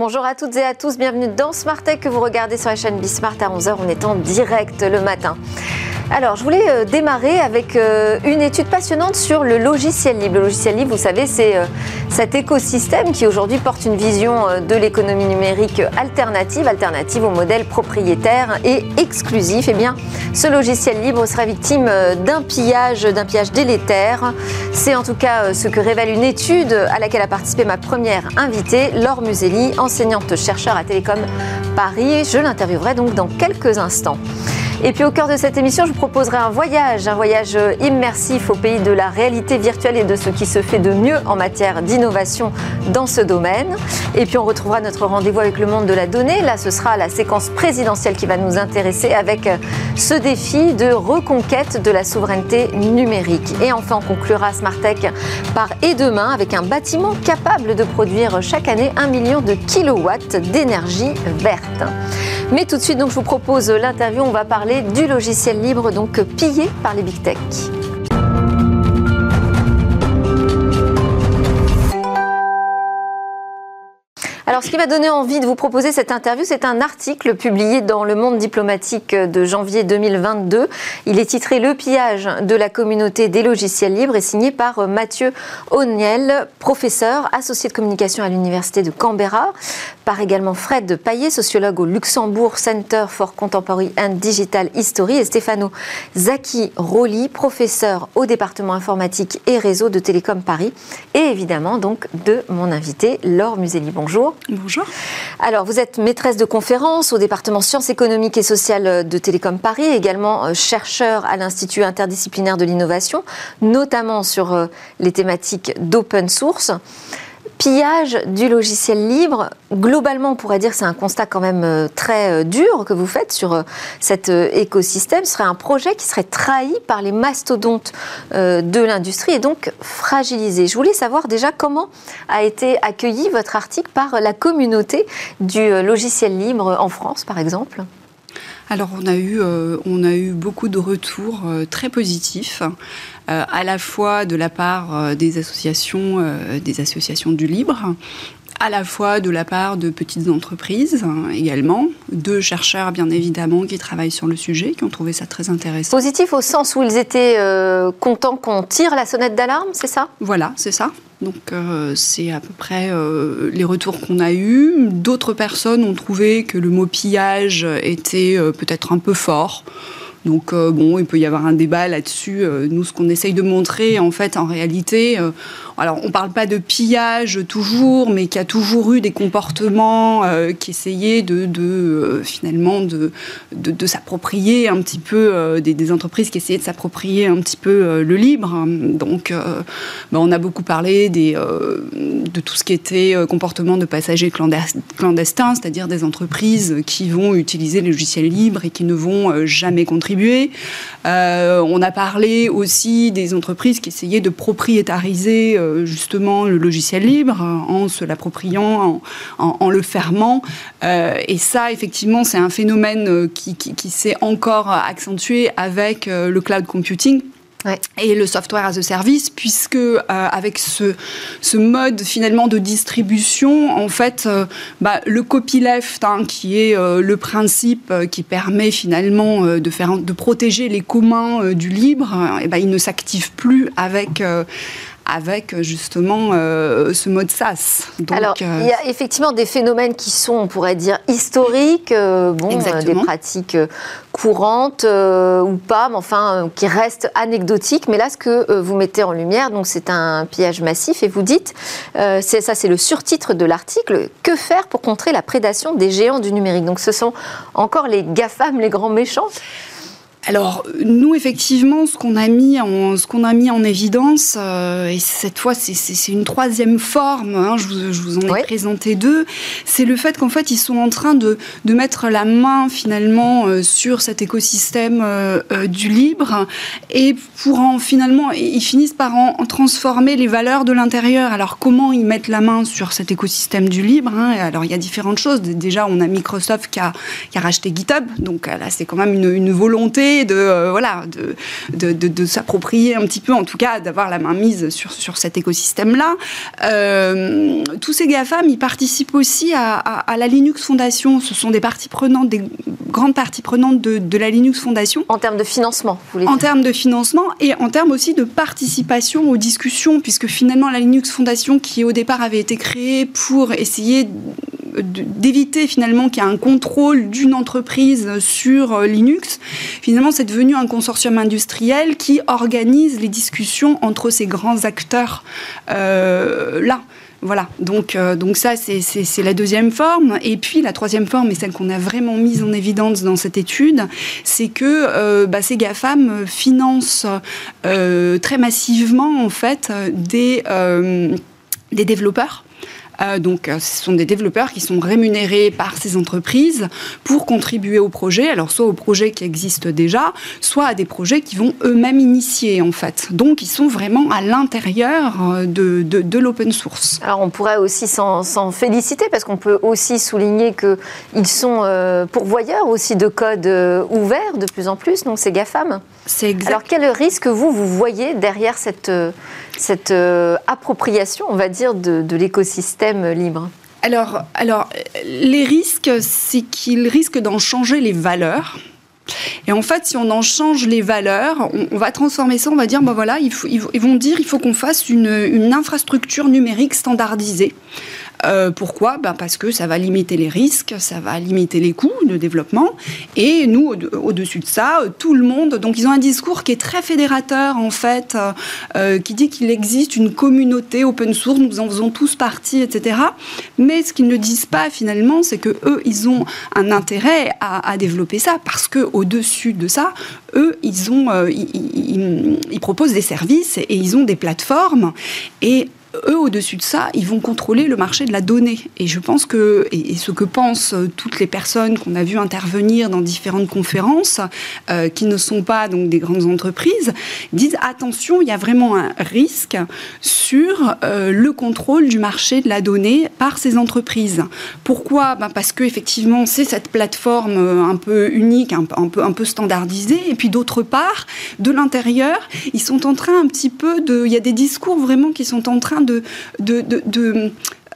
Bonjour à toutes et à tous, bienvenue dans Smart Tech que vous regardez sur la chaîne Bismart à 11h. On est en direct le matin. Alors, je voulais euh, démarrer avec euh, une étude passionnante sur le logiciel libre. Le logiciel libre, vous savez, c'est euh, cet écosystème qui aujourd'hui porte une vision de l'économie numérique alternative, alternative au modèle propriétaire et exclusif. Eh bien, ce logiciel libre sera victime d'un pillage, d'un pillage délétère. C'est en tout cas ce que révèle une étude à laquelle a participé ma première invitée, Laure Museli, enseignante-chercheur à Télécom Paris. Je l'interviewerai donc dans quelques instants. Et puis au cœur de cette émission, je vous proposerai un voyage, un voyage immersif au pays de la réalité virtuelle et de ce qui se fait de mieux en matière d'innovation dans ce domaine. Et puis on retrouvera notre rendez-vous avec le monde de la donnée. Là, ce sera la séquence présidentielle qui va nous intéresser avec ce défi de reconquête de la souveraineté numérique. Et enfin, on conclura Smartech par Et demain avec un bâtiment capable de produire chaque année un million de kilowatts d'énergie verte. Mais tout de suite, donc, je vous propose l'interview. On va parler du logiciel libre, donc pillé par les big tech. Alors, ce qui m'a donné envie de vous proposer cette interview, c'est un article publié dans Le Monde diplomatique de janvier 2022. Il est titré Le pillage de la communauté des logiciels libres et signé par Mathieu O'Neill, professeur associé de communication à l'Université de Canberra, par également Fred Paillet, sociologue au Luxembourg Center for Contemporary and Digital History, et Stefano Zaki Roli, professeur au département informatique et réseau de Télécom Paris, et évidemment donc de mon invité Laure Museli. Bonjour. Bonjour. Alors, vous êtes maîtresse de conférence au département sciences économiques et sociales de Télécom Paris, également euh, chercheur à l'Institut interdisciplinaire de l'innovation, notamment sur euh, les thématiques d'open source pillage du logiciel libre, globalement, on pourrait dire que c'est un constat quand même euh, très euh, dur que vous faites sur euh, cet écosystème. Ce serait un projet qui serait trahi par les mastodontes de l'industrie et donc fragilisé. Je voulais savoir déjà comment a été accueilli votre article par la communauté du logiciel libre en France, par exemple. Alors on a eu, on a eu beaucoup de retours très positifs. Euh, à la fois de la part euh, des associations, euh, des associations du libre, à la fois de la part de petites entreprises hein, également, de chercheurs bien évidemment qui travaillent sur le sujet, qui ont trouvé ça très intéressant. Positif au sens où ils étaient contents qu'on tire la sonnette d'alarme, c'est ça? Voilà, c'est ça. Donc c'est à peu près les retours qu'on a eus. D'autres personnes ont trouvé que le mot pillage était peut-être un peu fort. Donc euh, bon, il peut y avoir un débat là-dessus. Euh, nous, ce qu'on essaye de montrer, en fait, en réalité, euh, alors on ne parle pas de pillage toujours, mais qui a toujours eu des comportements qui essayaient de, finalement de, s'approprier un petit peu des, entreprises qui essayaient de s'approprier un petit peu le libre. Donc, ben, on a beaucoup parlé de tout ce qui était comportement de passagers clandestins, c'est-à-dire des entreprises qui vont utiliser les logiciels libres et qui ne vont jamais contribuer euh, on a parlé aussi des entreprises qui essayaient de propriétariser euh, justement le logiciel libre en se l'appropriant, en, le fermant. Euh, et ça, effectivement, c'est un phénomène qui s'est encore accentué avec le cloud computing et le software as a service, puisque euh, avec ce, ce, mode finalement de distribution, en fait, euh, bah, le copyleft, hein, qui est euh, le principe qui permet finalement de, faire, de protéger les communs du libre, et bah, il ne s'active plus avec avec justement euh, ce mode SaaS. Donc, Alors, euh, il y a effectivement des phénomènes qui sont, on pourrait dire, historiques, euh, bon, des pratiques courantes ou pas, mais enfin, qui restent anecdotiques. Mais là, ce que vous mettez en lumière, donc c'est un pillage massif, et vous dites, c'est ça, c'est le surtitre de l'article, que faire pour contrer la prédation des géants du numérique? Donc, ce sont encore les GAFAM, les grands méchants? Alors nous effectivement ce qu'on a mis en ce qu'on a mis en évidence euh, et cette fois c'est une troisième forme hein, je, vous, je, vous, en ai présenté deux c'est le fait qu'en fait ils sont en train de, de mettre la main finalement euh, sur cet écosystème euh, du libre et pour en finalement ils finissent par en, transformer les valeurs de l'intérieur. Alors comment ils mettent la main sur cet écosystème du libre hein, alors il y a différentes choses. Déjà on a Microsoft qui a, qui a racheté GitHub donc là c'est quand même une, une volonté de, voilà, de, de, s'approprier un petit peu, en tout cas, d'avoir la main mise sur, sur cet écosystème-là. tous ces GAFAM, ils participent aussi à, à, la Linux Foundation. Ce sont des parties prenantes, des grandes parties prenantes de, de la Linux Foundation. En termes de financement, vous voulez dire En termes de financement et en termes aussi de participation aux discussions, puisque finalement, la Linux Foundation, qui au départ avait été créée pour essayer d'éviter finalement qu'il y ait un contrôle d'une entreprise sur euh, Linux. Finalement, c'est devenu un consortium industriel qui organise les discussions entre ces grands acteurs euh, là. Voilà, donc, euh, donc ça, c'est la deuxième forme. Et puis, la troisième forme, et celle qu'on a vraiment mise en évidence dans cette étude, c'est que bah, ces GAFAM financent très massivement, en fait, des, des développeurs euh, donc, euh, ce sont des développeurs qui sont rémunérés par ces entreprises pour contribuer au projet, alors soit aux projets qui existent déjà, soit à des projets qui vont eux-mêmes initier, en fait. Donc, ils sont vraiment à l'intérieur euh, de, de, l'open source. Alors, on pourrait aussi s'en féliciter parce qu'on peut aussi souligner qu'ils sont pourvoyeurs aussi de code ouvert de plus en plus, donc c'est GAFAM. C'est exact. Alors, quel risque, vous, vous voyez derrière cette cette euh, appropriation, on va dire, de, l'écosystème libre alors, alors, les risques, c'est qu'ils risquent d'en changer les valeurs. Et en fait, si on en change les valeurs, on, va transformer ça, on va dire, ben voilà, ils, vont dire, il faut qu'on fasse une, une, infrastructure numérique standardisée. Euh, pourquoi? Ben Parce que ça va limiter les risques, ça va limiter les coûts de développement. Et nous, au-dessus de ça, tout le monde, donc ils ont un discours qui est très fédérateur en fait, euh, qui dit qu'il existe une communauté open source, nous en faisons tous partie, etc. Mais ce qu'ils ne disent pas finalement, c'est que eux, ils ont un intérêt à, développer ça parce que au-dessus de ça, eux, ils ont, euh, ils, proposent des services et ils ont des plateformes et eux, au-dessus de ça, ils vont contrôler le marché de la donnée. Et je pense que, et, ce que pensent euh, toutes les personnes qu'on a vues intervenir dans différentes conférences, euh, qui ne sont pas donc des grandes entreprises, disent attention, il y a vraiment un risque sur euh, le contrôle du marché de la donnée par ces entreprises. Pourquoi? Ben Parce que effectivement, c'est cette plateforme un peu unique, un, un, peu, un peu standardisée. Et puis d'autre part, de l'intérieur, ils sont en train un petit peu de... Il y a des discours vraiment qui sont en train de,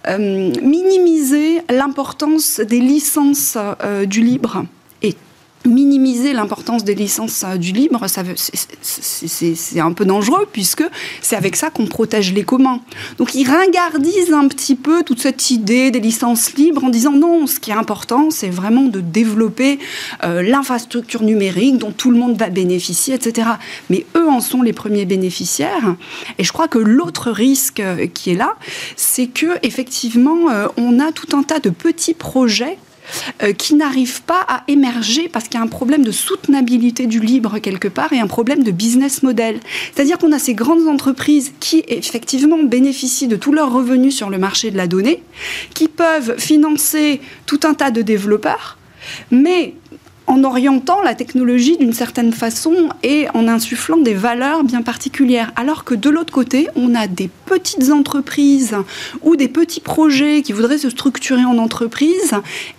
euh, minimiser l'importance des licences euh, du libre minimiser l'importance des licences euh, du libre, c'est un peu dangereux puisque c'est avec ça qu'on protège les communs. Donc ils ringardisent un petit peu toute cette idée des licences libres en disant non, ce qui est important, c'est vraiment de développer euh, l'infrastructure numérique dont tout le monde va bénéficier, etc. Mais eux en sont les premiers bénéficiaires. Et je crois que l'autre risque euh, qui est là, c'est que effectivement, on a tout un tas de petits projets euh, qui n'arrivent pas à émerger parce qu'il y a un problème de soutenabilité du libre quelque part et un problème de business model. C'est-à-dire qu'on a ces grandes entreprises qui effectivement bénéficient de tous leurs revenus sur le marché de la donnée, qui peuvent financer tout un tas de développeurs, mais en orientant la technologie d'une certaine façon et en insufflant des valeurs bien particulières. Alors que de l'autre côté, on a des petites entreprises ou des petits projets qui voudraient se structurer en entreprise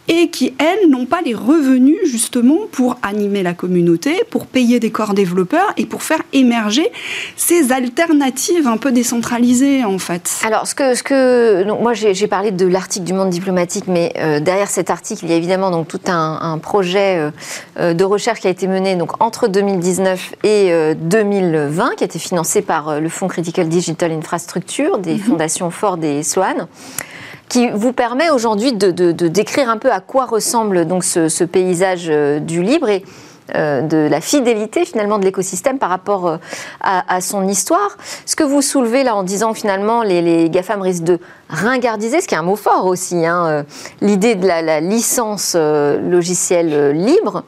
et qui, elles, n'ont pas les revenus justement pour animer la communauté, pour payer des corps développeurs et pour faire émerger ces alternatives un peu décentralisées en fait. Alors, ce que, ce que donc, moi j'ai parlé de l'article du Monde diplomatique, mais euh, derrière cet article, il y a évidemment donc tout un, projet euh, euh, de recherche qui a été mené donc entre 2019 et 2020, qui a été financé par le Fonds Critical Digital Infrastructure des mhm. fondations Ford et Sloan qui vous permet aujourd'hui de, décrire un peu à quoi ressemble donc ce, paysage euh, du libre et euh, de la fidélité finalement de l'écosystème par rapport euh, à, son histoire. Ce que vous soulevez là en disant finalement les, les GAFAM risquent de ringardiser, ce qui est un mot fort aussi, hein, l'idée de la, licence logicielle libre,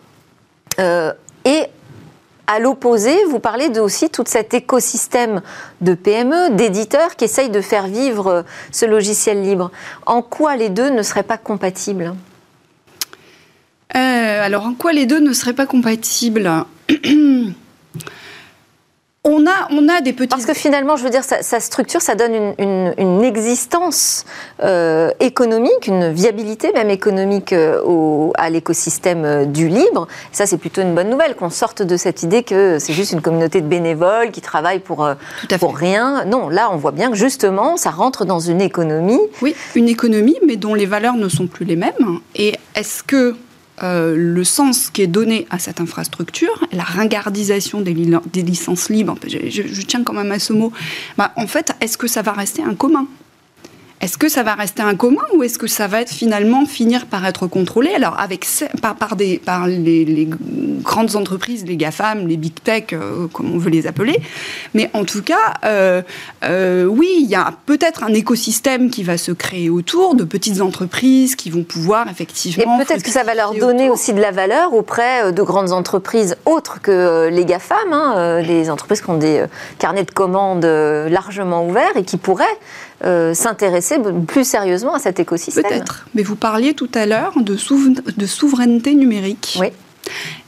à l'opposé, vous parlez de aussi tout cet écosystème de PME, d'éditeurs qui essayent de faire vivre euh, ce logiciel libre. En quoi les deux ne seraient pas compatibles? Euh, Alors, en quoi les deux ne seraient pas compatibles? on a, on a des petits. Parce que finalement, je veux dire, sa, structure, ça donne une, existence euh, économique, une viabilité même économique euh, au, à l'écosystème euh, du libre. Ça, c'est plutôt une bonne nouvelle qu'on sorte de cette idée que c'est juste une communauté de bénévoles qui travaillent pour, pour rien. Non, là, on voit bien que justement, ça rentre dans une économie. Oui, une économie, mais dont les valeurs ne sont plus les mêmes. Et est-ce que euh, le sens qui est donné à cette infrastructure, la ringardisation des, licences libres, je, tiens quand même à ce mot, bah, en fait, est-ce que ça va rester un commun? Est-ce que ça va rester un commun ou est-ce que ça va être finalement finir par être contrôlé? Alors avec par, par, des, par les, grandes entreprises, les GAFAM, les big tech, euh, comme on veut les appeler, mais en tout cas, euh, euh, oui, il y a peut-être un écosystème qui va se créer autour de petites entreprises qui vont pouvoir effectivement. Et peut-être que ça va leur donner aussi de la valeur auprès de grandes entreprises autres que les GAFAM, hein, des entreprises qui ont des carnets de commandes largement ouverts et qui pourraient euh, s'intéresser plus sérieusement à cet écosystème. Peut-être. Mais vous parliez tout à l'heure de, de, souveraineté numérique. Oui.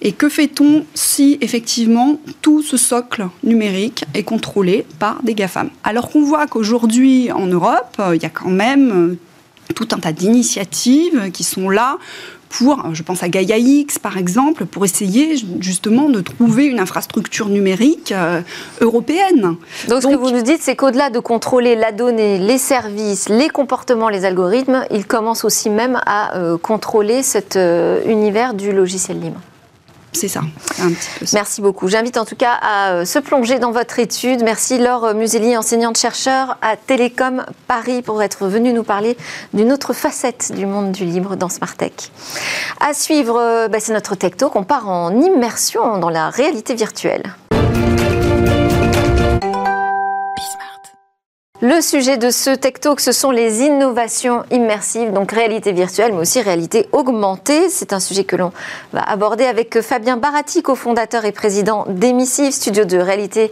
Et que fait-on si effectivement tout ce socle numérique est contrôlé par des GAFAM? Alors qu'on voit qu'aujourd'hui en Europe, euh, il y a quand même euh, tout un tas d'initiatives qui sont là pour, je pense à Gaia X par exemple, pour essayer justement de trouver une infrastructure numérique euh, européenne. Donc, ce que vous nous dites, c'est qu'au-delà de contrôler la donnée, les services, les comportements, les algorithmes, il commence aussi même à euh, contrôler cet euh, univers du logiciel libre. C'est ça, Merci beaucoup. J'invite en tout cas à euh, se plonger dans votre étude. Merci Laure Museli, enseignante-chercheur à Télécom Paris, pour être venue nous parler d'une autre facette du monde du libre dans Smartech. À suivre, euh, bah, c'est notre Tech Talk. On part en immersion dans la réalité virtuelle. Le sujet de ce Tech Talk, ce sont les innovations immersives, donc réalité virtuelle, mais aussi réalité augmentée. C'est un sujet que l'on va aborder avec Fabien Barati, cofondateur et président d'Emissive, studio de réalité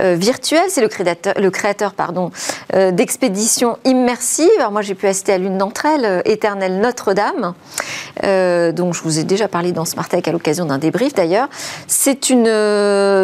euh, virtuelle. C'est le créateur, le créateur pardon, euh, d'expéditions immersives. Alors moi, j'ai pu assister à l'une d'entre elles, euh, Éternelle Notre-Dame, dont je vous ai déjà parlé dans Smart Tech à l'occasion d'un débrief d'ailleurs. C'est une,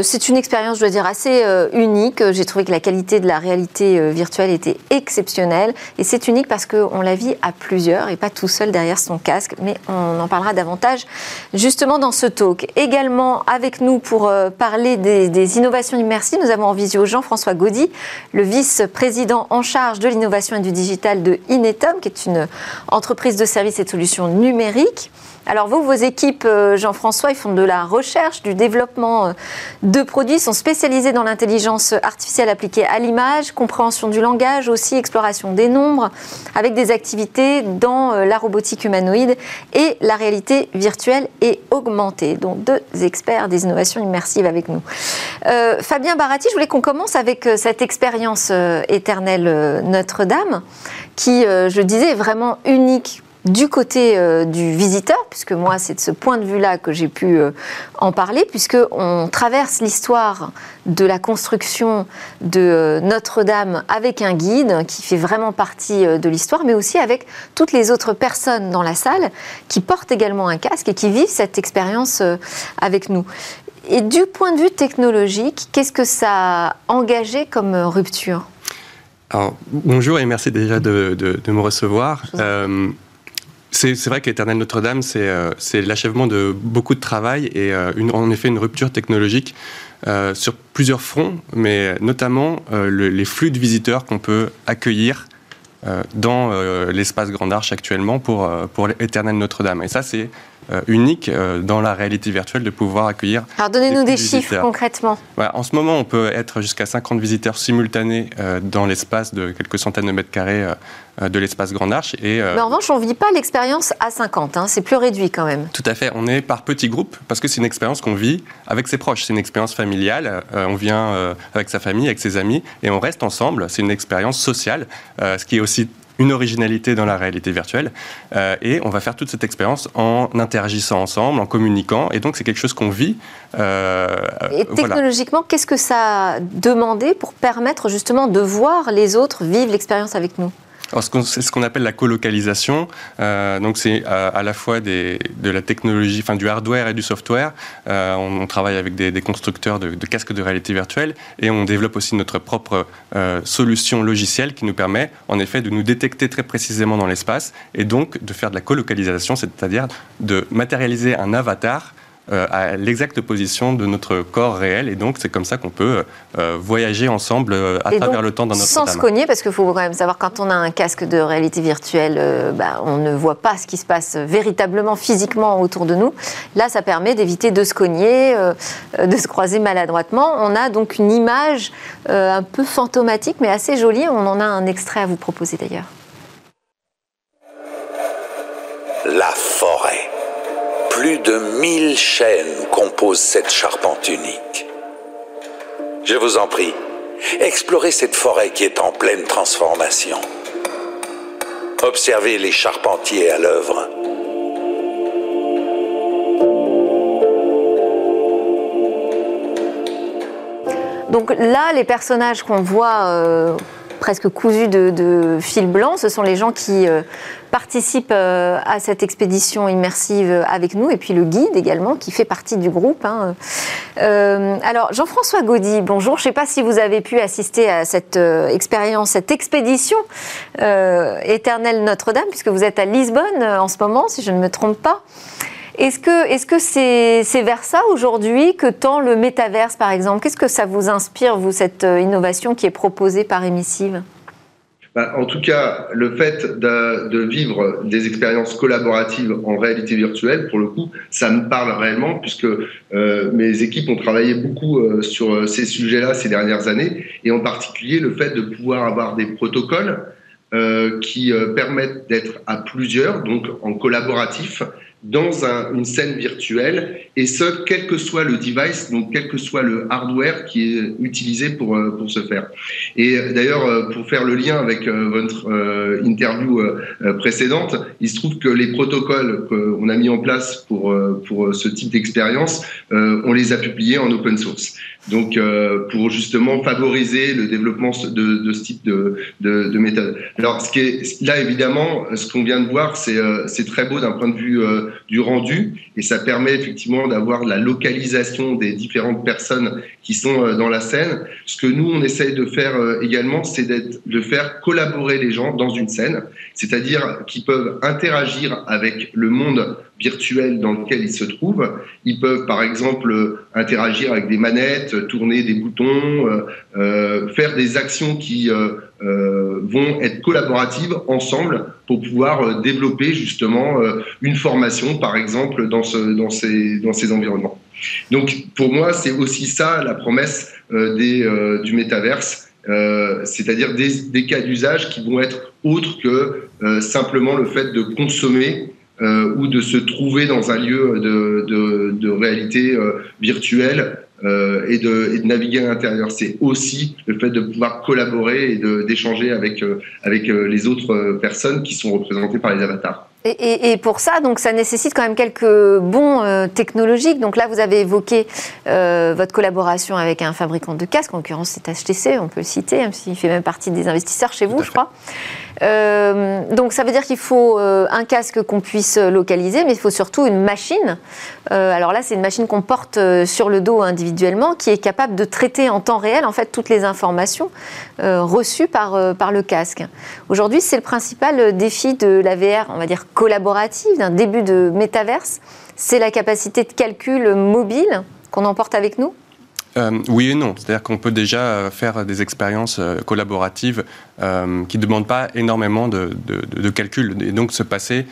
c'est une expérience, je dois dire, assez unique. J'ai trouvé que la qualité de la réalité virtuelle virtuelle était exceptionnelle et c'est unique parce qu'on la vit à plusieurs et pas tout seul derrière son casque, mais on en parlera davantage justement dans ce talk. Également avec nous pour euh, parler des, innovations immersives, nous avons en visio Jean-François Gaudy, le vice-président en charge de l'innovation et du digital de Inetum, qui est une entreprise de services et de solutions numériques. Alors vous, vos équipes, euh, Jean-François, ils font de la recherche, du développement euh, de produits, sont spécialisés dans l'intelligence artificielle appliquée à l'image, compréhension du langage, aussi exploration des nombres, avec des activités dans euh, la robotique humanoïde et la réalité virtuelle et augmentée. Donc deux experts des innovations immersives avec nous. Fabien Barati, je voulais qu'on commence avec cette expérience éternelle Notre-Dame, qui, je disais, est vraiment unique du côté euh, du visiteur, puisque moi c'est de ce point de vue-là que j'ai pu euh, en parler, puisque on traverse l'histoire de la construction de euh, Notre-Dame avec un guide qui fait vraiment partie de l'histoire, mais aussi avec toutes les autres personnes dans la salle qui portent également un casque et qui vivent cette expérience avec nous. Et du point de vue technologique, qu'est-ce que ça a engagé comme rupture? Alors, bonjour et merci déjà de, me recevoir. C'est vrai qu'Éternel Notre-Dame, euh, c'est l'achèvement de beaucoup de travail et euh, en effet une rupture technologique euh, sur plusieurs fronts, mais notamment les flux de visiteurs qu'on peut accueillir dans l'espace Grande Arche actuellement pour, pour Éternel Notre-Dame. Et ça, c'est unique euh, dans la réalité virtuelle de pouvoir accueillir. Alors donnez-nous des, chiffres concrètement. en ce moment, on peut être jusqu'à 50 visiteurs simultanés euh, dans l'espace de quelques centaines de mètres carrés de l'espace Grande Arche. Et, Mais en revanche, on ne vit pas l'expérience à 50, hein. c'est plus réduit quand même. Tout à fait, on est par petits groupes parce que c'est une expérience qu'on vit avec ses proches, c'est une expérience familiale, on vient avec sa famille, avec ses amis et on reste ensemble, c'est une expérience sociale, ce qui est aussi une originalité dans la réalité virtuelle. Euh, et on va faire toute cette expérience en interagissant ensemble, en communiquant. Et donc, c'est quelque chose qu'on vit. Euh, et technologiquement, qu'est-ce que ça a demandé pour permettre justement de voir les autres vivre l'expérience avec nous? C'est ce qu'on appelle la colocalisation. Euh, donc c'est à, la fois de la technologie, enfin du hardware et du software. Euh, on, travaille avec des, constructeurs de, casques de réalité virtuelle et on développe aussi notre propre euh, solution logicielle qui nous permet en effet de nous détecter très précisément dans l'espace et donc de faire de la colocalisation, c'est-à-dire de matérialiser un avatar euh, à l'exacte position de notre corps réel. Et donc, c'est comme ça qu'on peut euh, voyager ensemble euh, à travers le temps dans notre Sans se cogner, parce qu'il faut quand même savoir, quand on a un casque de réalité virtuelle, bah, on ne voit pas ce qui se passe véritablement, physiquement autour de nous. Là, ça permet d'éviter de se cogner, de se croiser maladroitement. On a donc une image un peu fantomatique, mais assez jolie. On en a un extrait à vous proposer d'ailleurs. La forêt. Plus de mille chaînes composent cette charpente unique. Je vous en prie, explorez cette forêt qui est en pleine transformation. Observez les charpentiers à l'œuvre. Donc là, les personnages qu'on voit euh, presque cousus de, fil blanc. Ce sont les gens qui euh, participent euh, à cette expédition immersive avec nous, et puis le guide également, qui fait partie du groupe. Hein. Euh, alors, Jean-François Gaudy, bonjour. Je ne sais pas si vous avez pu assister à cette expérience, cette expédition éternelle Notre-Dame, puisque vous êtes à Lisbonne en ce moment, si je ne me trompe pas. Est-ce que c'est -ce vers ça aujourd'hui que tend le métaverse, par exemple? Qu'est-ce que ça vous inspire, vous, cette euh, innovation qui est proposée par Emissive? Bah, en tout cas, le fait de, vivre des expériences collaboratives en réalité virtuelle, pour le coup, ça me parle réellement, puisque euh, mes équipes ont travaillé beaucoup euh, sur ces sujets-là ces dernières années, et en particulier le fait de pouvoir avoir des protocoles qui permettent d'être à plusieurs, donc en collaboratif, dans une scène virtuelle, et ce, quel que soit le device, donc quel que soit le hardware qui est utilisé pour, euh, pour ce faire. Et euh, d'ailleurs, euh, pour faire le lien avec votre interview précédente, il se trouve que les protocoles qu'on a mis en place pour, pour ce type d'expérience, on les a publiés en open source. Donc, pour justement favoriser le développement de, de ce type de, de, de, méthode. Alors, ce qui est, là, évidemment, ce qu'on vient de voir, c'est très beau d'un point de vue du rendu et ça permet effectivement d'avoir la localisation des différentes personnes qui sont euh, dans la scène. Ce que nous, on essaye de faire euh, également, c'est de faire collaborer les gens dans une scène, c'est-à-dire qu'ils peuvent interagir avec le monde virtuel dans lequel ils se trouvent. Ils peuvent, par exemple, interagir avec des manettes, tourner des boutons, euh, faire des actions qui vont être collaboratives ensemble pour pouvoir développer justement une formation, par exemple, dans, ce, dans, ces, dans ces environnements. Donc pour moi, c'est aussi ça la promesse euh, euh, du métaverse, euh, c'est-à-dire des, cas d'usage qui vont être autres que simplement le fait de consommer ou de se trouver dans un lieu de, réalité virtuelle et, de, et, de, naviguer à l'intérieur. C'est aussi le fait de pouvoir collaborer et d'échanger avec, avec les autres personnes qui sont représentées par les avatars. Et, pour ça, donc, ça nécessite quand même quelques bons euh, technologiques. Donc là, vous avez évoqué euh, votre collaboration avec un fabricant de casques, en l'occurrence c'est HTC, on peut le citer, même s'il fait même partie des investisseurs chez vous, je crois. Euh, donc ça veut dire qu'il faut euh, un casque qu'on puisse localiser, mais il faut surtout une machine. Euh, alors là, c'est une machine qu'on porte sur le dos individuellement, qui est capable de traiter en temps réel en fait toutes les informations reçues par, par le casque. Aujourd'hui, c'est le principal défi de la VR, on va dire collaborative, d'un début de métaverse. C'est la capacité de calcul mobile qu'on emporte avec nous euh, oui et non. C'est-à-dire qu'on peut déjà euh, faire des expériences euh, collaboratives qui ne demandent pas énormément de, de, calcul et donc se passer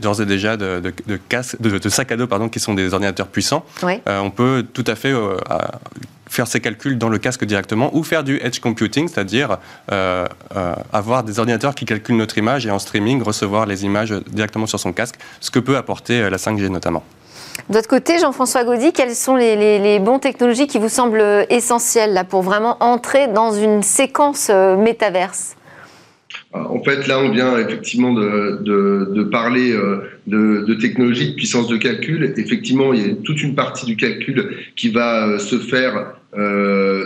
d'ores et déjà de, de, sacs à dos pardon, qui sont des ordinateurs puissants. on peut tout à fait faire ces calculs dans le casque directement ou faire du edge computing, c'est-à-dire avoir des ordinateurs qui calculent notre image et en streaming recevoir les images directement sur son casque, ce que peut apporter la 5G notamment. De votre côté, Jean-François Gaudy, quelles sont les, les, bons technologies qui vous semblent essentielles là, pour vraiment entrer dans une séquence euh, métaverse? En fait, là, on vient effectivement de, parler euh, de, de, technologie de puissance de calcul. Effectivement, il y a toute une partie du calcul qui va euh, se faire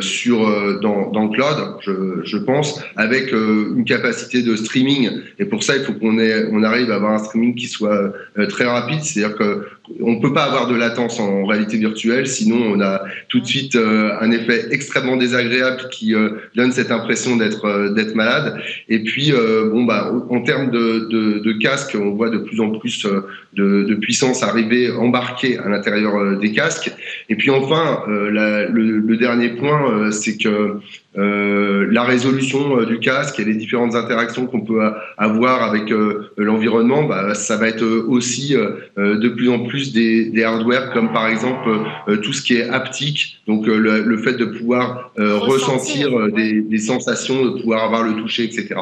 sur dans, le cloud, je, pense, avec une capacité de streaming. Et pour ça, il faut qu'on on arrive à avoir un streaming qui soit très rapide. C'est-à-dire que on ne peut pas avoir de latence en réalité virtuelle, sinon on a tout de suite euh, un effet extrêmement désagréable qui euh, donne cette impression d'être euh, malade. Et puis bon bah en termes de, de, casque, on voit de plus en plus de, puissance arriver embarquée à l'intérieur des casques. Et puis enfin, le, dernier point, c'est que la résolution du casque et les différentes interactions qu'on peut avoir avec l'environnement, bah, ça va être aussi de plus en plus des, des hardware comme par exemple tout ce qui est haptique, donc le, le fait de pouvoir ressentir des, des, sensations, de pouvoir avoir le toucher, etc.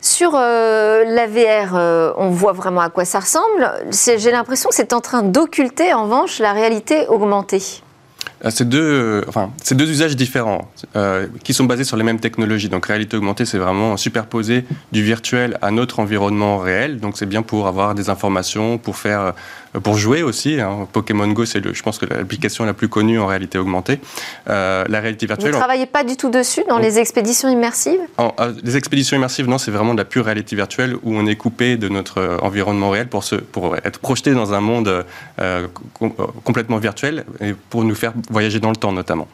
Sur la VR, on voit vraiment à quoi ça ressemble. J'ai l'impression que c'est en train d'occulter en revanche la réalité augmentée. Euh, c'est deux, euh, enfin, c'est deux usages différents euh, qui sont basés sur les mêmes technologies. Donc, réalité augmentée, c'est vraiment superposer du virtuel à notre environnement réel. Donc, c'est bien pour avoir des informations, pour faire pour jouer aussi. Hein. Pokémon Go, c'est, je pense, que l'application la plus connue en réalité augmentée. Euh, la réalité virtuelle. Vous ne travaillez pas du tout dessus dans les expéditions immersives? Euh, Les expéditions immersives, non, c'est vraiment de la pure réalité virtuelle où on est coupé de notre environnement réel pour, se, pour être projeté dans un monde complètement virtuel et pour nous faire voyager dans le temps notamment.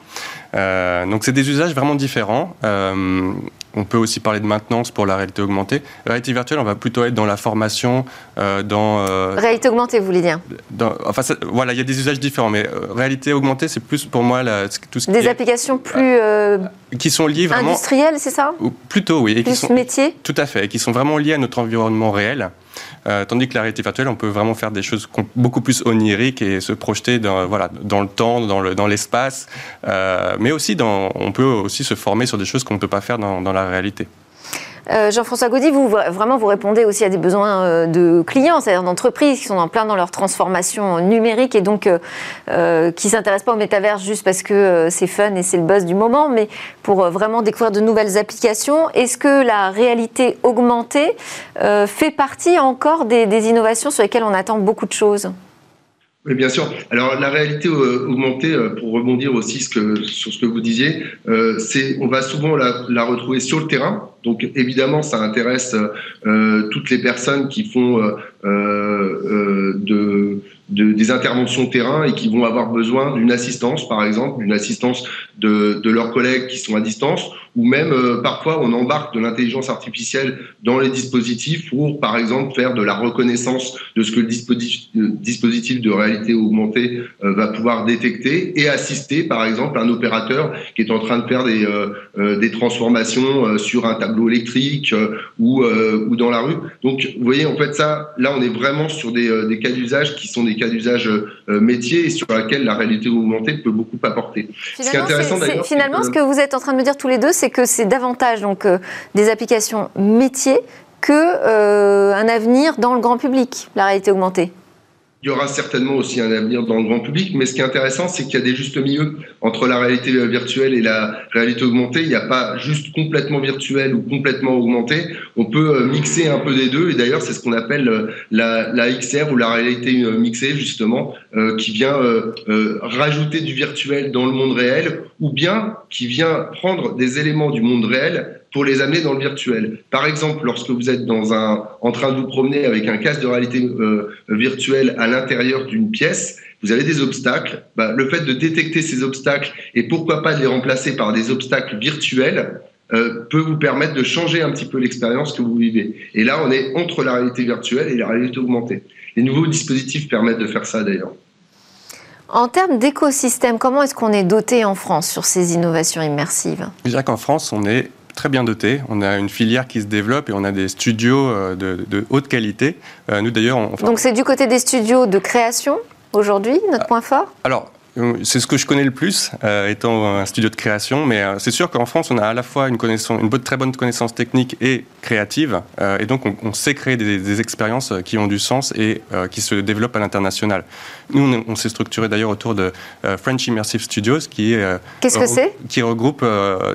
donc c'est des usages vraiment différents. On peut aussi parler de maintenance pour la réalité augmentée. La réalité virtuelle, on va plutôt être dans la formation, euh, dans... Euh, réalité augmentée, vous voulez dire Enfin, voilà, il y a des usages différents, mais euh, réalité augmentée, c'est plus pour moi tout ce qui Des applications plus... qui sont liées vraiment... Industrielles, c'est ça Plutôt, oui. Et plus qui sont, métier Tout à fait, et qui sont vraiment liées à notre environnement réel. Euh, tandis que la réalité virtuelle, on peut vraiment faire des choses beaucoup plus oniriques et se projeter dans, le temps, dans l'espace, euh, mais aussi on peut aussi se former sur des choses qu'on ne peut pas faire dans la réalité. Euh, Jean-François Gaudy, vous répondez aussi à des besoins euh, de clients, c'est-à-dire d'entreprises qui sont en plein dans leur transformation numérique et donc euh, qui s'intéressent pas au métaverse juste parce que c'est fun et c'est le buzz du moment, mais pour vraiment découvrir de nouvelles applications. Est-ce que la réalité augmentée fait partie encore des innovations sur lesquelles on attend beaucoup de choses? Bien sûr. Alors la réalité euh, augmentée, euh, pour rebondir aussi ce que, sur ce que vous disiez, euh, c'est on va souvent la, la, retrouver sur le terrain. Donc évidemment, ça intéresse euh, toutes les personnes qui font de, de, des interventions terrain et qui vont avoir besoin d'une assistance, par exemple, d'une assistance de, de leurs collègues qui sont à distance ou même euh, parfois on embarque de l'intelligence artificielle dans les dispositifs pour, par exemple, faire de la reconnaissance de ce que le dispositif, dispositif de réalité augmentée euh, va pouvoir détecter et assister, par exemple, un opérateur qui est en train de faire des, euh, des transformations sur un tableau électrique ou, ou dans la rue. Donc, vous voyez, en fait, ça, là, on est vraiment sur des, des cas d'usage qui sont des cas d'usage métiers et sur lesquels la réalité augmentée peut beaucoup apporter. Finalement, ce, finalement, ce que vous êtes en train de me dire tous les deux, c'est que c'est davantage donc, euh, des applications métiers que euh, un avenir dans le grand public, la réalité augmentée. Il y aura certainement aussi un avenir dans le grand public, mais ce qui est intéressant, c'est qu'il y a des justes milieux entre la réalité virtuelle et la réalité augmentée. Il n'y a pas juste complètement virtuel ou complètement augmenté. On peut euh, mixer un peu des deux, et d'ailleurs, c'est ce qu'on appelle euh, la, XR ou la réalité euh, mixée, justement, qui vient rajouter du virtuel dans le monde réel, ou bien qui vient prendre des éléments du monde réel pour les amener dans le virtuel. Par exemple, lorsque vous êtes dans un, en train de vous promener avec un casque de réalité euh, virtuelle à l'intérieur d'une pièce, vous avez des obstacles. Bah, le fait de détecter ces obstacles et pourquoi pas de les remplacer par des obstacles virtuels euh, peut vous permettre de changer un petit peu l'expérience que vous vivez. Et là, on est entre la réalité virtuelle et la réalité augmentée. Les nouveaux dispositifs permettent de faire ça d'ailleurs. En termes d'écosystème, comment est-ce qu'on est doté en France sur ces innovations immersives? Je dirais qu'en France, on est très bien doté. On a une filière qui se développe et on a des studios euh, de, haute qualité. Euh, nous d'ailleurs, donc c'est du côté des studios de création aujourd'hui notre point fort? Alors c'est ce que je connais le plus, euh, étant un studio de création, mais c'est sûr qu'en France, on a à la fois une, connaissance, une très bonne connaissance technique et créative, et donc on, sait créer des, des, expériences qui ont du sens et qui se développent à l'international. Nous, on, s'est structuré d'ailleurs autour de euh, French Immersive Studios, qui est euh, qu'est-ce que c'est? Qui regroupe euh,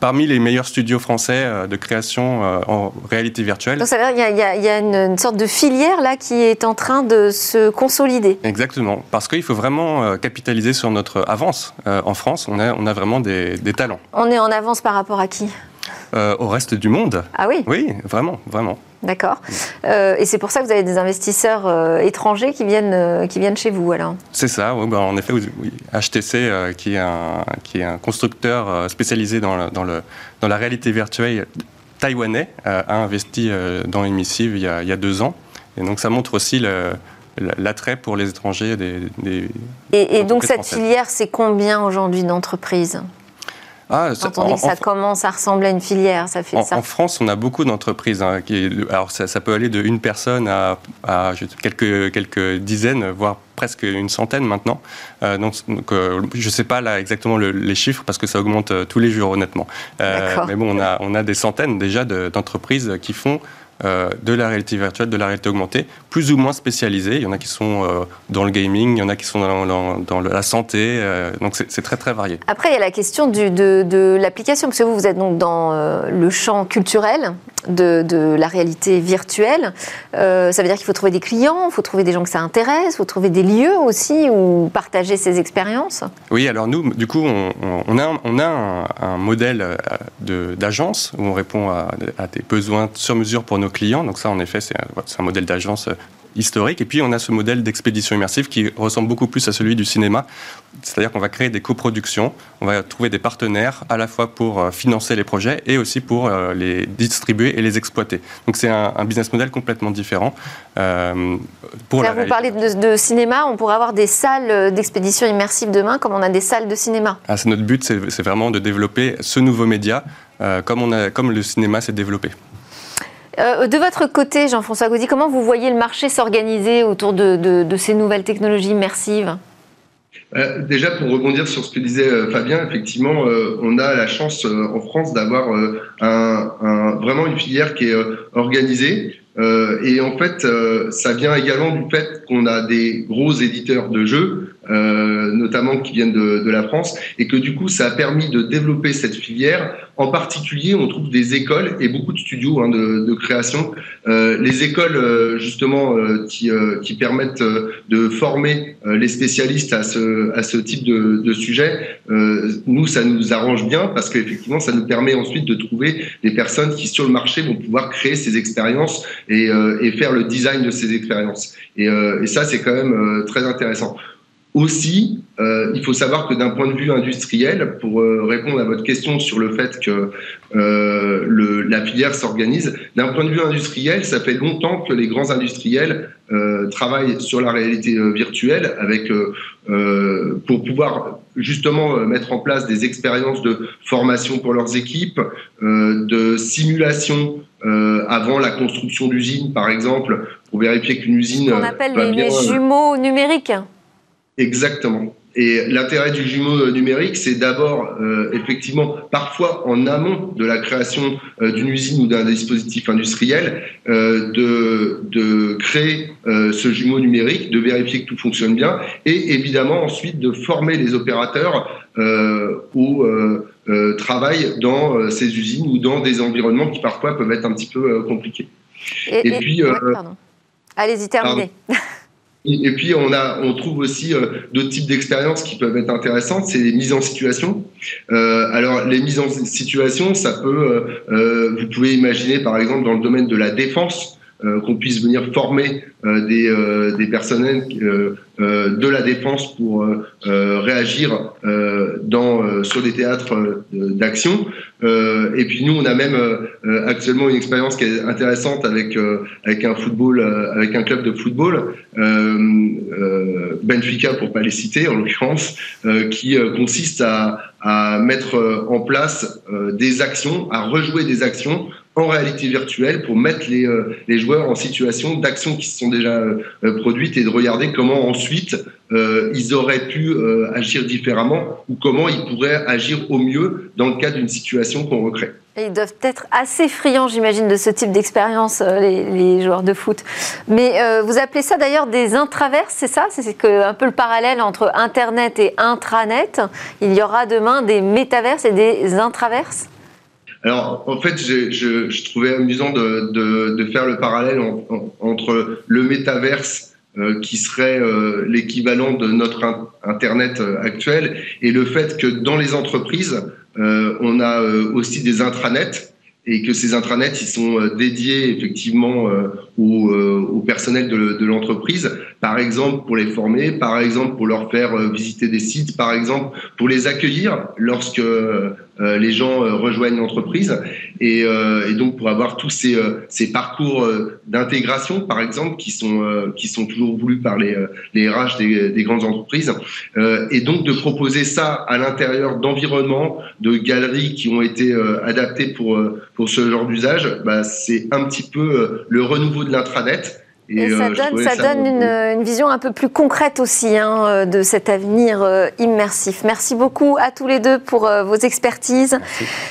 parmi les meilleurs studios français de création en réalité virtuelle. Donc ça veut dire qu'il y a, y a une, sorte de filière là qui est en train de se consolider. Exactement, parce qu'il faut vraiment capitaliser capitaliser sur notre avance. en France, on a, on a vraiment des, des talents. On est en avance par rapport à qui? Au reste du monde. Ah oui? Oui, vraiment, vraiment. D'accord. Euh, et c'est pour ça que vous avez des investisseurs euh, étrangers qui viennent, euh, qui viennent chez vous, alors? C'est ça, oui, bah, en effet, oui. HTC, qui, est un, qui est un constructeur spécialisé dans, dans, le, dans la réalité virtuelle taïwanais, a investi dans Emissive il y, a, il y a deux ans. Et donc ça montre aussi l'attrait pour les étrangers des, des et, et donc cette filière, c'est combien aujourd'hui d'entreprises ah, Quand on dit que ça commence à ressembler à une filière, ça fait en, ça. En France, on a beaucoup d'entreprises. Hein, alors, ça, peut aller de une personne à, quelques, quelques dizaines, voire presque une centaine maintenant. Euh, donc, euh, je ne sais pas là exactement les chiffres parce que ça augmente euh, tous les jours, honnêtement. mais bon, on a, on a des centaines déjà d'entreprises qui font euh, de la réalité virtuelle, de la réalité augmentée, plus ou moins spécialisés. Il y en a qui sont euh, dans le gaming, il y en a qui sont dans, la santé, euh, donc c'est très très varié. Après, il y a la question de, l'application, parce que vous, vous êtes donc dans le champ culturel de, la réalité virtuelle. ça veut dire qu'il faut trouver des clients, il faut trouver des gens que ça intéresse, il faut trouver des lieux aussi où partager ces expériences. Oui, alors nous, du coup, on, a, un, modèle d'agence où on répond à, à des besoins sur mesure pour nos clients. Donc ça, en effet, c'est un, modèle d'agence euh, historique. Et puis, on a ce modèle d'expédition immersive qui ressemble beaucoup plus à celui du cinéma. C'est-à-dire qu'on va créer des coproductions, on va trouver des partenaires à la fois pour euh, financer les projets et aussi pour euh, les distribuer et les exploiter. Donc, c'est un, business model complètement différent. pour vous parlez de, cinéma, on pourrait avoir des salles d'expédition immersive demain comme on a des salles de cinéma. Ah, c'est notre but, c'est vraiment de développer ce nouveau média comme, on a, comme le cinéma s'est développé. Euh, de votre côté, Jean-François Gaudy, comment vous voyez le marché s'organiser autour de, ces nouvelles technologies immersives? Euh, déjà, pour rebondir sur ce que disait euh, Fabien, effectivement, on a la chance en France d'avoir vraiment une filière qui est organisée. et en fait, ça vient également du fait qu'on a des gros éditeurs de jeux euh, notamment qui viennent de, de, la France, et que du coup, ça a permis de développer cette filière. En particulier, on trouve des écoles et beaucoup de studios hein, de, de, création. Euh, les écoles, euh, justement, euh, qui, euh, qui, permettent de former les spécialistes à ce, à ce type de, de sujet, nous, ça nous arrange bien parce qu'effectivement, ça nous permet ensuite de trouver des personnes qui, sur le marché, vont pouvoir créer ces expériences et, et faire le design de ces expériences. Et, et ça, c'est quand même très intéressant. Aussi, euh, il faut savoir que d'un point de vue industriel, pour euh, répondre à votre question sur le fait que euh, le, la filière s'organise, d'un point de vue industriel, ça fait longtemps que les grands industriels travaillent sur la réalité virtuelle avec pour pouvoir justement mettre en place des expériences de formation pour leurs équipes, de simulation avant la construction d'usines, par exemple, pour vérifier qu'une usine. On appelle les jumeaux numériques. Exactement. Et l'intérêt du jumeau numérique, c'est d'abord, euh, effectivement, parfois en amont de la création euh, d'une usine ou d'un dispositif industriel, euh, de, de, créer ce jumeau numérique, de vérifier que tout fonctionne bien, et évidemment ensuite de former les opérateurs au travail dans ces usines ou dans des environnements qui parfois peuvent être un petit peu compliqués. Et, puis, allez-y terminez. Et, puis on a, on trouve aussi euh, d'autres types d'expériences qui peuvent être intéressantes, c'est les mises en situation. Euh, alors les mises en situation, ça peut, euh, vous pouvez imaginer par exemple dans le domaine de la défense, qu'on puisse venir former des, des personnels de la défense pour réagir dans, sur des théâtres d'action. et puis nous, on a même actuellement une expérience qui est intéressante avec avec un football, avec un club de football, Benfica pour pas les citer en l'occurrence, qui consiste à, à mettre en place des actions, à rejouer des actions en réalité virtuelle pour mettre les, les joueurs en situation d'actions qui se sont déjà produites et de regarder comment ensuite euh, ils auraient pu euh, agir différemment ou comment ils pourraient agir au mieux dans le cas d'une situation qu'on recrée. ils doivent être assez friands, j'imagine, de ce type d'expérience, euh, les, joueurs de foot. Mais vous appelez ça d'ailleurs des intraverses, c'est ça? C'est un peu le parallèle entre Internet et intranet. Il y aura demain des métaverses et des intraverses? Alors, en fait, je, je, je trouvais amusant de, de, de, faire le parallèle entre le métaverse qui serait l'équivalent de notre Internet actuel, et le fait que dans les entreprises, on a aussi des intranets et que ces intranets ils sont euh, dédiés effectivement euh, au, euh, au personnel de, l'entreprise, par exemple pour les former, par exemple pour leur faire visiter des sites, par exemple pour les accueillir lorsque les gens rejoignent l'entreprise. Et, donc pour avoir tous ces, parcours d'intégration, par exemple, qui sont qui sont toujours voulus par les, les RH des, des grandes entreprises, et donc de proposer ça à l'intérieur d'environnements, de galeries qui ont été adaptées pour pour ce genre d'usage, bah, c'est un petit peu euh, le renouveau de l'intranet. Et, ça euh, donne, une, vision un peu plus concrète aussi hein, euh, de cet avenir immersif. Merci beaucoup à tous les deux pour vos expertises.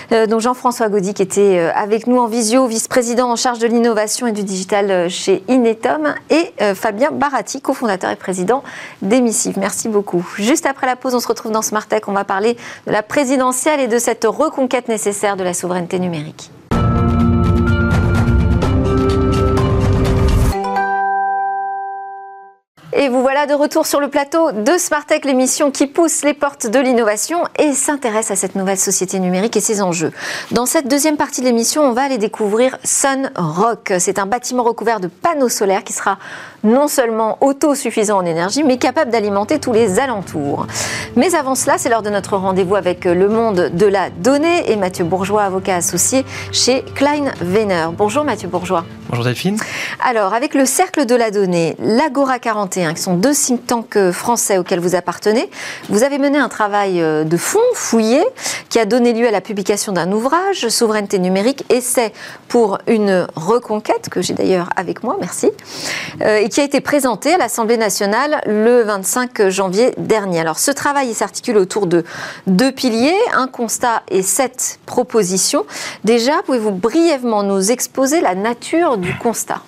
donc Jean-François Gaudy qui était avec nous en visio, vice-président en charge de l'innovation et du digital chez Inetom, et Fabien Baratti, cofondateur et président d'Emissive. Merci beaucoup. Juste après la pause, on se retrouve dans Smart Tech. On va parler de la présidentielle et de cette reconquête nécessaire de la souveraineté numérique. Et vous voilà de retour sur le plateau de Smartech, l'émission qui pousse les portes de l'innovation et s'intéresse à cette nouvelle société numérique et ses enjeux. Dans cette deuxième partie de l'émission, on va aller découvrir Sun Rock. C'est un bâtiment recouvert de panneaux solaires qui sera non seulement autosuffisant en énergie, mais capable d'alimenter tous les alentours. Mais avant cela, c'est l'heure de notre rendez-vous avec le monde de la donnée et Mathieu Bourgeois, avocat associé chez Klein Venner. Bonjour Mathieu Bourgeois. Bonjour Delphine. Alors, avec le Cercle de la donnée, l'Agora 41, qui sont deux think tanks français auxquels vous appartenez, vous avez mené un travail euh, de fond, fouillé, qui a donné lieu à la publication d'un ouvrage, Souveraineté numérique, essai pour une reconquête, que j'ai d'ailleurs avec moi, merci, euh, et qui a été présenté à l'Assemblée nationale le 25 janvier dernier. Alors, ce travail s'articule autour de deux piliers, un constat et sept propositions. Déjà, pouvez-vous brièvement nous exposer la nature du constat?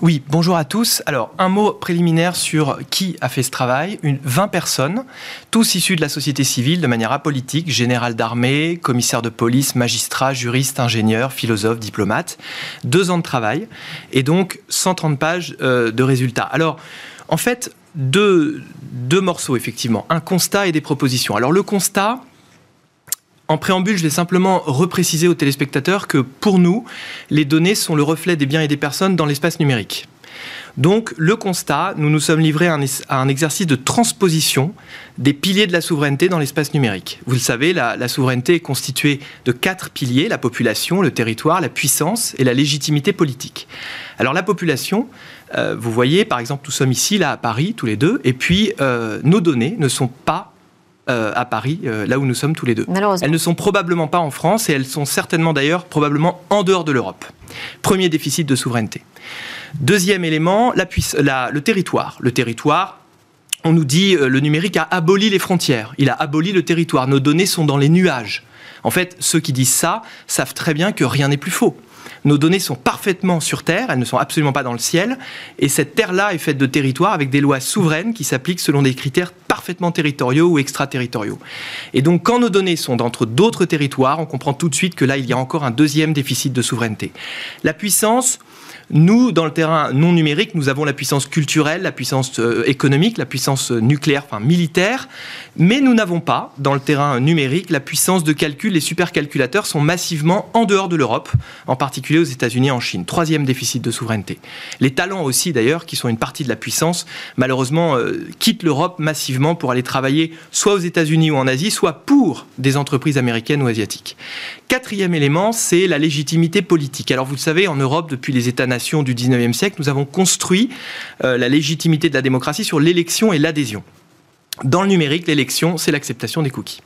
Oui, bonjour à tous. Alors, un mot préliminaire sur qui a fait ce travail. Une, 20 personnes, tous issus de la société civile de manière apolitique, général d'armée, commissaire de police, magistrat, juriste, ingénieur, philosophe, diplomate. Deux ans de travail et donc 130 pages euh, de résultats. Alors, en fait, deux, deux morceaux, effectivement. Un constat et des propositions. Alors, le constat, en préambule, je vais simplement repréciser aux téléspectateurs que pour nous, les données sont le reflet des biens et des personnes dans l'espace numérique. Donc, le constat, nous nous sommes livrés à un, exercice de transposition des piliers de la souveraineté dans l'espace numérique. Vous le savez, la, souveraineté est constituée de quatre piliers, la population, le territoire, la puissance et la légitimité politique. Alors, la population, euh, vous voyez, par exemple, nous sommes ici, là, à Paris, tous les deux, et puis euh, nos données ne sont pas euh, à Paris, euh, là où nous sommes tous les deux. Elles ne sont probablement pas en France et elles sont certainement d'ailleurs probablement en dehors de l'Europe. Premier déficit de souveraineté. Deuxième élément, la, le territoire. Le territoire, on nous dit euh, le numérique a aboli les frontières, il a aboli le territoire, nos données sont dans les nuages. En fait, ceux qui disent ça savent très bien que rien n'est plus faux. Nos données sont parfaitement sur Terre, elles ne sont absolument pas dans le ciel, et cette Terre-là est faite de territoires avec des lois souveraines qui s'appliquent selon des critères parfaitement territoriaux ou extraterritoriaux. Et donc quand nos données sont d'entre d'autres territoires, on comprend tout de suite que là, il y a encore un deuxième déficit de souveraineté. La puissance, nous, dans le terrain non numérique, nous avons la puissance culturelle, la puissance euh, économique, la puissance euh, nucléaire, enfin militaire, mais nous n'avons pas, dans le terrain numérique, la puissance de calcul. Les supercalculateurs sont massivement en dehors de l'Europe, en particulier aux États-Unis et en Chine. Troisième déficit de souveraineté. Les talents aussi, d'ailleurs, qui sont une partie de la puissance, malheureusement, euh, quittent l'Europe massivement pour aller travailler soit aux États-Unis ou en Asie, soit pour des entreprises américaines ou asiatiques. Quatrième élément, c'est la légitimité politique. Alors vous le savez, en Europe, depuis les États-nations du 19e siècle, nous avons construit euh, la légitimité de la démocratie sur l'élection et l'adhésion. Dans le numérique, l'élection, c'est l'acceptation des cookies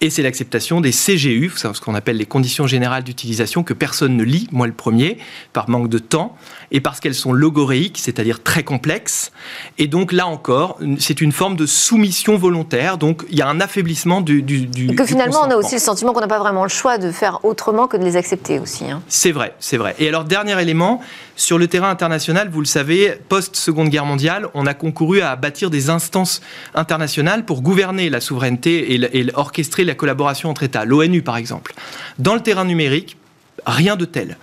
et c'est l'acceptation des CGU, ce qu'on appelle les conditions générales d'utilisation, que personne ne lit, moi le premier, par manque de temps, et parce qu'elles sont logoréiques, c'est-à-dire très complexes. Et donc là encore, c'est une forme de soumission volontaire, donc il y a un affaiblissement du... du, et que finalement, on a aussi le sentiment qu'on n'a pas vraiment le choix de faire autrement que de les accepter aussi. Hein. C'est vrai, c'est vrai. Et alors, dernier élément, sur le terrain international, vous le savez, post-Seconde Guerre mondiale, on a concouru à bâtir des instances internationales pour gouverner la souveraineté et, orchestrer la collaboration entre États, l'ONU par exemple. Dans le terrain numérique, rien de tel.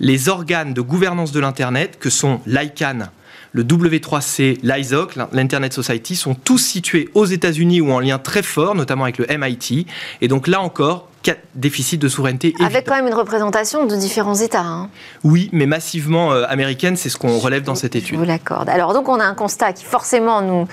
Les organes de gouvernance de l'Internet, que sont l'ICANN, le W3C, l'ISOC, l'Internet Society, sont tous situés aux États-Unis ou en lien très fort, notamment avec le MIT. Et donc là encore, déficit de souveraineté. Avec quand même une représentation de différents États. Hein. Oui, mais massivement euh, américaine, c'est ce qu'on relève dans cette étude. Je vous l'accorde. Alors donc on a un constat qui forcément nous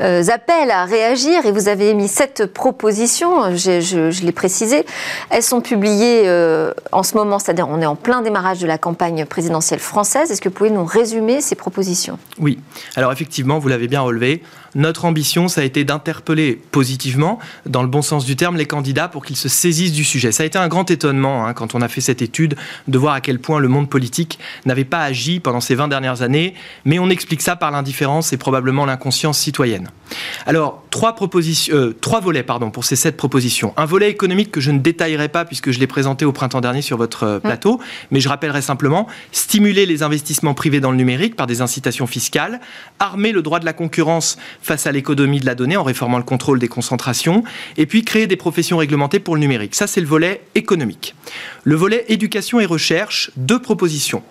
euh, appelle à réagir et vous avez émis sept propositions, je, je, l'ai précisé. Elles sont publiées euh, en ce moment, c'est-à-dire on est en plein démarrage de la campagne présidentielle française. Est-ce que vous pouvez nous résumer ces propositions? Oui. Alors effectivement, vous l'avez bien relevé, notre ambition, ça a été d'interpeller positivement, dans le bon sens du terme, les candidats pour qu'ils se saisissent du sujet. Ça a été un grand étonnement hein, quand on a fait cette étude de voir à quel point le monde politique n'avait pas agi pendant ces 20 dernières années, mais on explique ça par l'indifférence et probablement l'inconscience citoyenne. Alors, trois, propositions, euh, trois volets pardon, pour ces sept propositions. Un volet économique que je ne détaillerai pas puisque je l'ai présenté au printemps dernier sur votre euh, plateau, mais je rappellerai simplement stimuler les investissements privés dans le numérique par des incitations fiscales, armer le droit de la concurrence face à l'économie de la donnée en réformant le contrôle des concentrations, et puis créer des professions réglementées pour le numérique. Ça, c'est le volet économique. Le volet éducation et recherche, deux propositions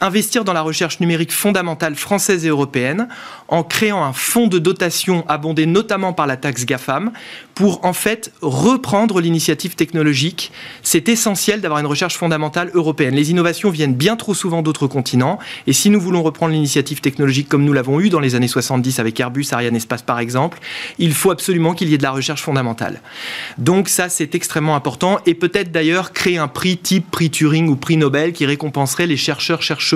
investir dans la recherche numérique fondamentale française et européenne en créant un fonds de dotation abondé notamment par la taxe GAFAM pour en fait reprendre l'initiative technologique. C'est essentiel d'avoir une recherche fondamentale européenne. Les innovations viennent bien trop souvent d'autres continents et si nous voulons reprendre l'initiative technologique comme nous l'avons eu dans les années 70 avec Airbus, Ariane Espace par exemple, il faut absolument qu'il y ait de la recherche fondamentale. Donc ça c'est extrêmement important et peut-être d'ailleurs créer un prix type prix Turing ou prix Nobel qui récompenserait les chercheurs chercheurs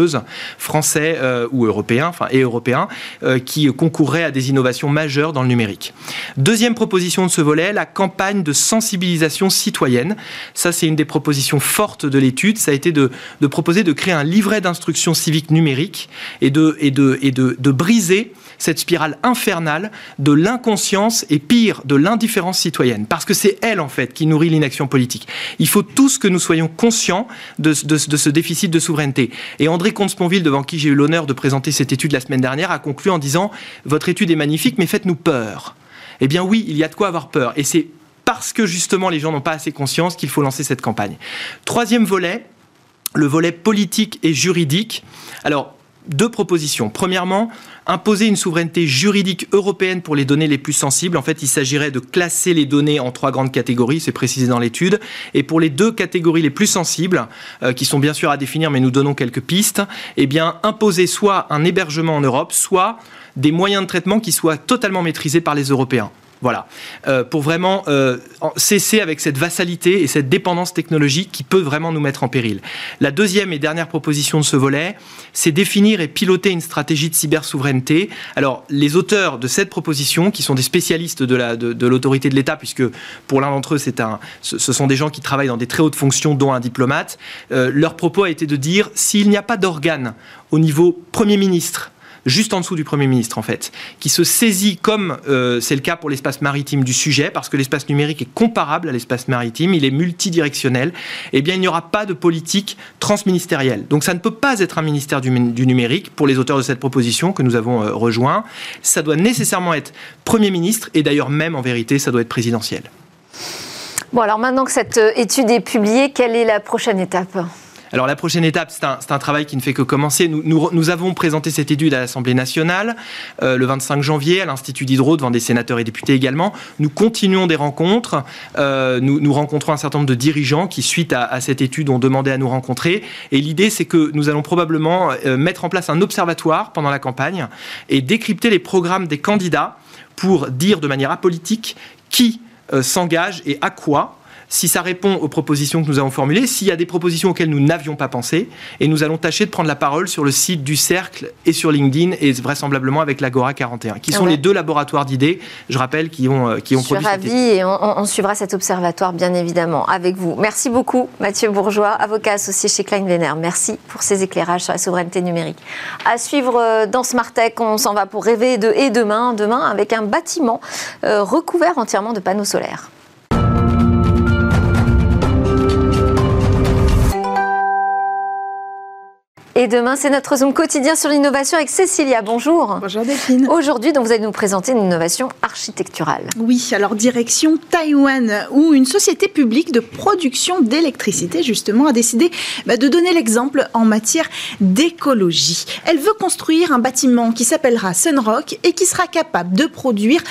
français euh, ou européens, enfin et européens, euh, qui concourraient à des innovations majeures dans le numérique. Deuxième proposition de ce volet, la campagne de sensibilisation citoyenne. Ça, c'est une des propositions fortes de l'étude. Ça a été de, proposer de créer un livret d'instruction civique numérique et de, et de, et de, de briser cette spirale infernale de l'inconscience et pire, de l'indifférence citoyenne. Parce que c'est elle, en fait, qui nourrit l'inaction politique. Il faut tous que nous soyons conscients de, ce déficit de souveraineté. Et André Comte-Sponville, devant qui j'ai eu l'honneur de présenter cette étude la semaine dernière, a conclu en disant Votre étude est magnifique, mais faites-nous peur. Eh bien oui, il y a de quoi avoir peur. Et c'est parce que justement les gens n'ont pas assez conscience qu'il faut lancer cette campagne. Troisième volet, le volet politique et juridique. Alors, deux propositions. Premièrement, imposer une souveraineté juridique européenne pour les données les plus sensibles. En fait, il s'agirait de classer les données en trois grandes catégories, c'est précisé dans l'étude. Et pour les deux catégories les plus sensibles, euh, qui sont bien sûr à définir, mais nous donnons quelques pistes, eh bien, imposer soit un hébergement en Europe, soit des moyens de traitement qui soient totalement maîtrisés par les Européens. Voilà, euh, pour vraiment euh, cesser avec cette vassalité et cette dépendance technologique qui peut vraiment nous mettre en péril. La deuxième et dernière proposition de ce volet, c'est définir et piloter une stratégie de cybersouveraineté. Alors, les auteurs de cette proposition, qui sont des spécialistes de l'autorité de, l'État, puisque pour l'un d'entre eux, ce, sont des gens qui travaillent dans des très hautes fonctions, dont un diplomate, euh, leur propos a été de dire s'il n'y a pas d'organe au niveau Premier ministre, juste en dessous du Premier ministre, en fait, qui se saisit, comme euh, c'est le cas pour l'espace maritime, du sujet, parce que l'espace numérique est comparable à l'espace maritime, il est multidirectionnel, eh bien, il n'y aura pas de politique transministérielle. Donc, ça ne peut pas être un ministère du, numérique pour les auteurs de cette proposition que nous avons euh, rejoint. Ça doit nécessairement être Premier ministre, et d'ailleurs, même en vérité, ça doit être présidentiel. Bon, alors maintenant que cette euh, étude est publiée, quelle est la prochaine étape? Alors la prochaine étape, c'est un, travail qui ne fait que commencer. Nous, avons présenté cette étude à l'Assemblée nationale euh, le 25 janvier, à l'Institut d'Hydro, devant des sénateurs et députés également. Nous continuons des rencontres. Euh, nous, rencontrons un certain nombre de dirigeants qui, suite à, cette étude, ont demandé à nous rencontrer. Et l'idée, c'est que nous allons probablement euh, mettre en place un observatoire pendant la campagne et décrypter les programmes des candidats pour dire de manière apolitique qui s'engage et à quoi si ça répond aux propositions que nous avons formulées, s'il y a des propositions auxquelles nous n'avions pas pensé, et nous allons tâcher de prendre la parole sur le site du Cercle et sur LinkedIn, et vraisemblablement avec l'Agora 41, qui sont les deux laboratoires d'idées, je rappelle, qui ont, euh, qui ont produit. Je suis ravie, et on, suivra cet observatoire, bien évidemment, avec vous. Merci beaucoup, Mathieu Bourgeois, avocat associé chez Klein Merci pour ces éclairages sur la souveraineté numérique. À suivre euh, dans Smart Tech, on s'en va pour rêver de et demain, demain avec un bâtiment euh, recouvert entièrement de panneaux solaires. Et demain, c'est notre Zoom quotidien sur l'innovation avec Cécilia. Bonjour. Bonjour Delphine. Aujourd'hui, donc, vous allez nous présenter une innovation architecturale. Oui, alors direction Taïwan, où une société publique de production d'électricité, justement, a décidé bah, de donner l'exemple en matière d'écologie. Elle veut construire un bâtiment qui s'appellera Sunrock et qui sera capable de produire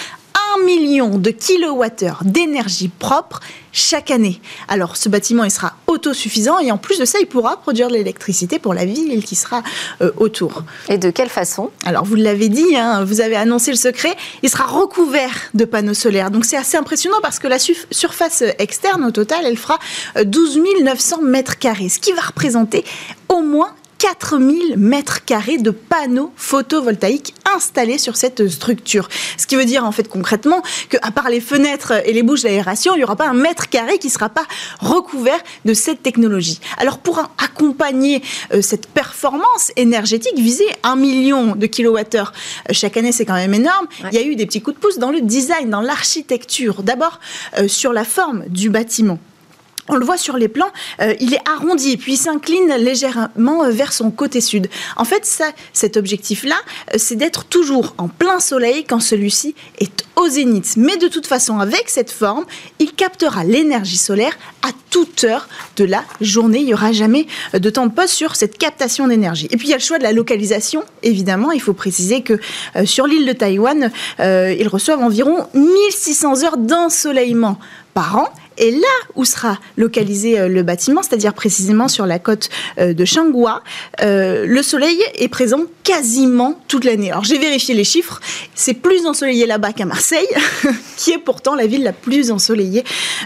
1 million de kilowattheures d'énergie propre chaque année. Alors ce bâtiment, il sera autosuffisant et en plus de ça, il pourra produire de l'électricité pour la ville qui sera euh, autour. Et de quelle façon? Alors vous l'avez dit, hein, vous avez annoncé le secret, il sera recouvert de panneaux solaires. Donc c'est assez impressionnant parce que la surface externe au total, elle fera 12 euh, 900 mètres carrés, ce qui va représenter au moins 4000 mètres carrés de panneaux photovoltaïques installés sur cette structure. Ce qui veut dire en fait concrètement qu'à part les fenêtres et les bouches d'aération, il n'y aura pas un mètre carré qui ne sera pas recouvert de cette technologie. Alors pour accompagner euh, cette performance énergétique, viser un million de kilowattheures euh, chaque année, c'est quand même énorme. Il y a eu des petits coups de pouce dans le design, dans l'architecture. D'abord euh, sur la forme du bâtiment on le voit sur les plans, euh, il est arrondi, puis il s'incline légèrement euh, vers son côté sud. En fait, cet objectif-là, euh, c'est d'être toujours en plein soleil quand celui-ci est au zénith. Mais de toute façon, avec cette forme, il captera l'énergie solaire à toute heure de la journée. Il n'y aura jamais de temps de pause sur cette captation d'énergie. Et puis, il y a le choix de la localisation, évidemment. Il faut préciser que sur l'île de Taïwan, ils reçoivent environ 1600 heures d'ensoleillement par an. Et là où sera localisé euh, le bâtiment, c'est-à-dire précisément sur la côte euh, de Changhua, euh, le soleil est présent quasiment toute l'année. Alors j'ai vérifié les chiffres, c'est plus ensoleillé là-bas qu'à Marseille, qui est pourtant la ville la plus ensoleillée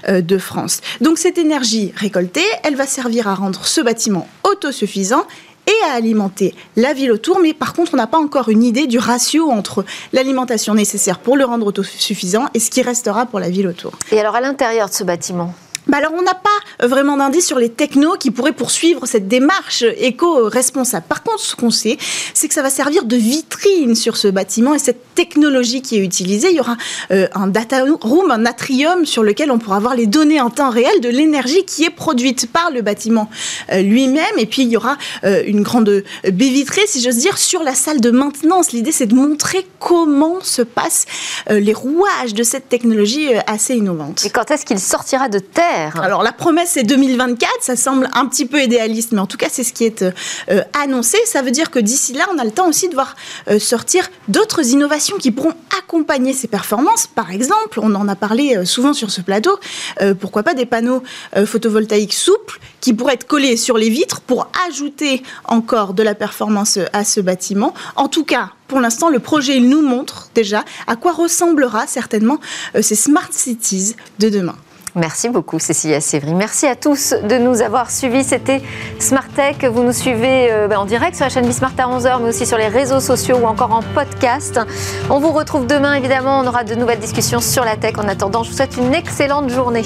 de France. Donc cette énergie récoltée, elle va servir à rendre ce bâtiment autosuffisant et à alimenter la ville autour, mais par contre, on n'a pas encore une idée du ratio entre l'alimentation nécessaire pour le rendre autosuffisant et ce qui restera pour la ville autour. Et alors, à l'intérieur de ce bâtiment? Bah alors, on n'a pas euh, vraiment d'indice sur les technos qui pourraient poursuivre cette démarche éco-responsable. Par contre, ce qu'on sait, c'est que ça va servir de vitrine sur ce bâtiment et cette technologie qui est utilisée, il y aura euh, un data room, un atrium sur lequel on pourra voir les données en temps réel de l'énergie qui est produite par le bâtiment euh, lui-même. Et puis, il y aura une grande baie vitrée, si j'ose dire, sur la salle de maintenance. L'idée, c'est de montrer comment se passent les rouages de cette technologie assez innovante. Et quand est-ce qu'il sortira de terre? Alors la promesse c'est 2024, ça semble un petit peu idéaliste, mais en tout cas c'est ce qui est euh, annoncé. Ça veut dire que d'ici là, on a le temps aussi de voir euh, sortir d'autres innovations qui pourront accompagner ces performances. Par exemple, on en a parlé euh, souvent sur ce plateau, pourquoi pas des panneaux photovoltaïques souples qui pourraient être collés sur les vitres pour ajouter encore de la performance à ce bâtiment. En tout cas, pour l'instant, le projet nous montre déjà à quoi ressemblera certainement ces smart cities de demain. Merci beaucoup Cécilia Sévry. Merci à tous de nous avoir suivis. C'était Smart Tech. Vous nous suivez euh, ben, en direct sur la chaîne Bismart à 11h, mais aussi sur les réseaux sociaux ou encore en podcast. On vous retrouve demain, évidemment. On aura de nouvelles discussions sur la tech. En attendant, je vous souhaite une excellente journée.